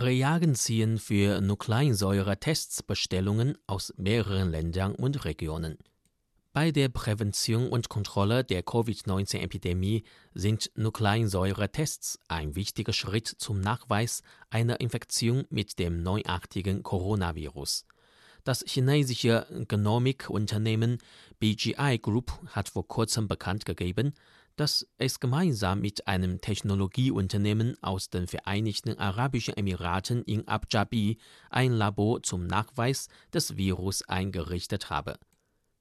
Reagen ziehen für Nukleinsäure-Tests Bestellungen aus mehreren Ländern und Regionen. Bei der Prävention und Kontrolle der Covid-19-Epidemie sind Nukleinsäure-Tests ein wichtiger Schritt zum Nachweis einer Infektion mit dem neuartigen Coronavirus. Das chinesische Genomic-Unternehmen BGI Group hat vor kurzem bekannt gegeben, dass es gemeinsam mit einem Technologieunternehmen aus den Vereinigten Arabischen Emiraten in Abu Dhabi ein Labor zum Nachweis des Virus eingerichtet habe.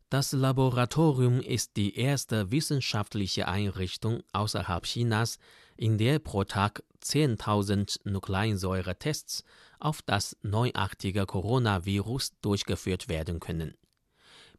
Das Laboratorium ist die erste wissenschaftliche Einrichtung außerhalb Chinas, in der pro Tag 10.000 Nukleinsäure-Tests auf das neuartige Coronavirus durchgeführt werden können.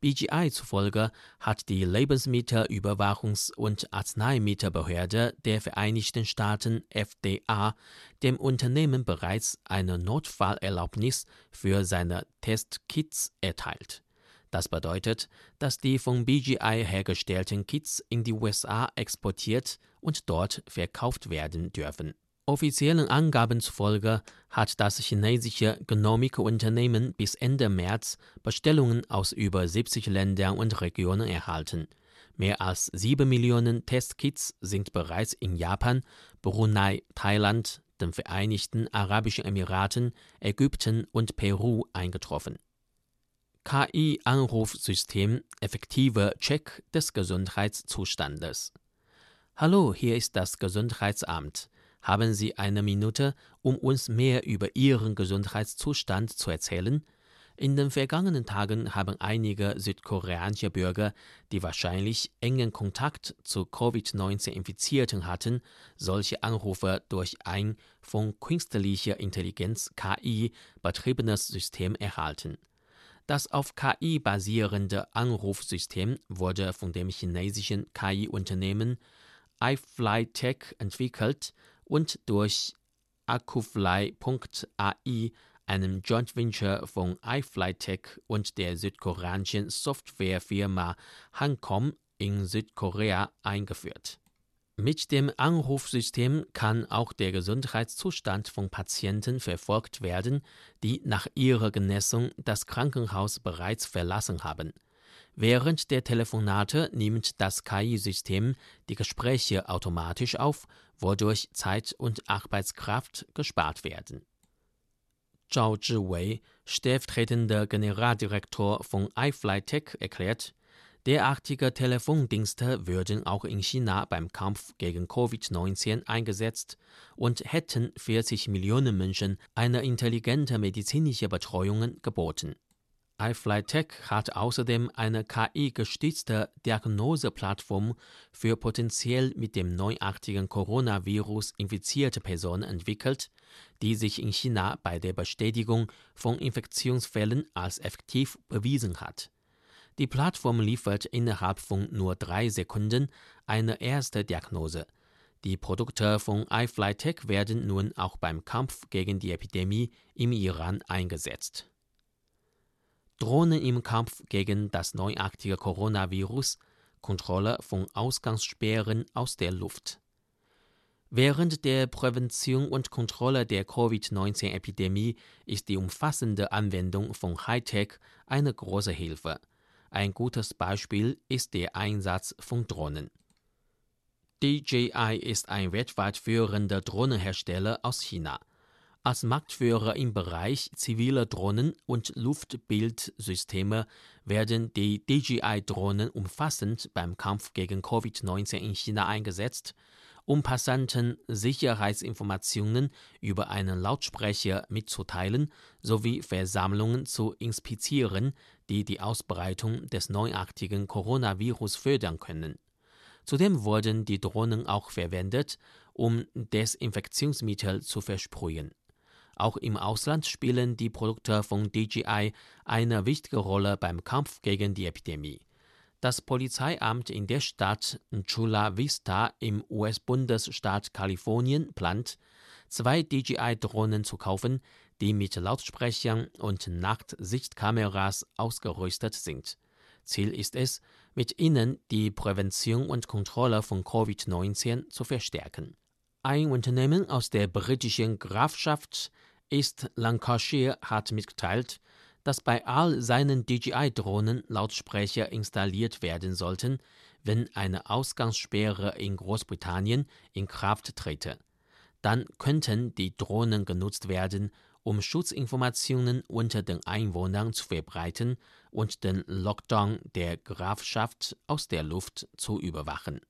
BGI zufolge hat die Lebensmittelüberwachungs- und Arzneimittelbehörde der Vereinigten Staaten FDA dem Unternehmen bereits eine Notfallerlaubnis für seine Testkits erteilt. Das bedeutet, dass die von BGI hergestellten Kits in die USA exportiert und dort verkauft werden dürfen. Offiziellen Angaben zufolge hat das chinesische Genomic-Unternehmen bis Ende März Bestellungen aus über 70 Ländern und Regionen erhalten. Mehr als 7 Millionen Testkits sind bereits in Japan, Brunei, Thailand, den Vereinigten Arabischen Emiraten, Ägypten und Peru eingetroffen. KI-Anrufsystem effektiver Check des Gesundheitszustandes. Hallo, hier ist das Gesundheitsamt. Haben Sie eine Minute, um uns mehr über Ihren Gesundheitszustand zu erzählen? In den vergangenen Tagen haben einige südkoreanische Bürger, die wahrscheinlich engen Kontakt zu Covid-19-Infizierten hatten, solche Anrufe durch ein von künstlicher Intelligenz KI betriebenes System erhalten. Das auf KI basierende Anrufsystem wurde von dem chinesischen KI-Unternehmen iFlyTech entwickelt und durch Akufly.ai, einem Joint Venture von iFlyTech und der südkoreanischen Softwarefirma Hancom in Südkorea eingeführt. Mit dem Anrufsystem kann auch der Gesundheitszustand von Patienten verfolgt werden, die nach ihrer Genesung das Krankenhaus bereits verlassen haben. Während der Telefonate nimmt das KI-System die Gespräche automatisch auf, wodurch Zeit und Arbeitskraft gespart werden. Zhao Zhiwei, stellvertretender Generaldirektor von iFlyTech, erklärt, Derartige Telefondienste würden auch in China beim Kampf gegen Covid-19 eingesetzt und hätten 40 Millionen Menschen eine intelligente medizinische Betreuung geboten. iFlyTech hat außerdem eine KI-gestützte Diagnoseplattform für potenziell mit dem neuartigen Coronavirus infizierte Personen entwickelt, die sich in China bei der Bestätigung von Infektionsfällen als effektiv bewiesen hat. Die Plattform liefert innerhalb von nur drei Sekunden eine erste Diagnose. Die Produkte von iFlyTech werden nun auch beim Kampf gegen die Epidemie im Iran eingesetzt. Drohnen im Kampf gegen das neuartige Coronavirus, Kontrolle von Ausgangssperren aus der Luft. Während der Prävention und Kontrolle der Covid-19-Epidemie ist die umfassende Anwendung von Hightech eine große Hilfe. Ein gutes Beispiel ist der Einsatz von Drohnen. DJI ist ein weltweit führender Drohnenhersteller aus China. Als Marktführer im Bereich ziviler Drohnen und Luftbildsysteme werden die DJI-Drohnen umfassend beim Kampf gegen Covid-19 in China eingesetzt um Passanten Sicherheitsinformationen über einen Lautsprecher mitzuteilen sowie Versammlungen zu inspizieren, die die Ausbreitung des neuartigen Coronavirus fördern können. Zudem wurden die Drohnen auch verwendet, um Desinfektionsmittel zu versprühen. Auch im Ausland spielen die Produkte von DJI eine wichtige Rolle beim Kampf gegen die Epidemie. Das Polizeiamt in der Stadt Chula Vista im US-Bundesstaat Kalifornien plant, zwei DJI-Drohnen zu kaufen, die mit Lautsprechern und Nachtsichtkameras ausgerüstet sind. Ziel ist es, mit ihnen die Prävention und Kontrolle von Covid-19 zu verstärken. Ein Unternehmen aus der britischen Grafschaft East Lancashire hat mitgeteilt, dass bei all seinen DJI-Drohnen Lautsprecher installiert werden sollten, wenn eine Ausgangssperre in Großbritannien in Kraft trete. Dann könnten die Drohnen genutzt werden, um Schutzinformationen unter den Einwohnern zu verbreiten und den Lockdown der Grafschaft aus der Luft zu überwachen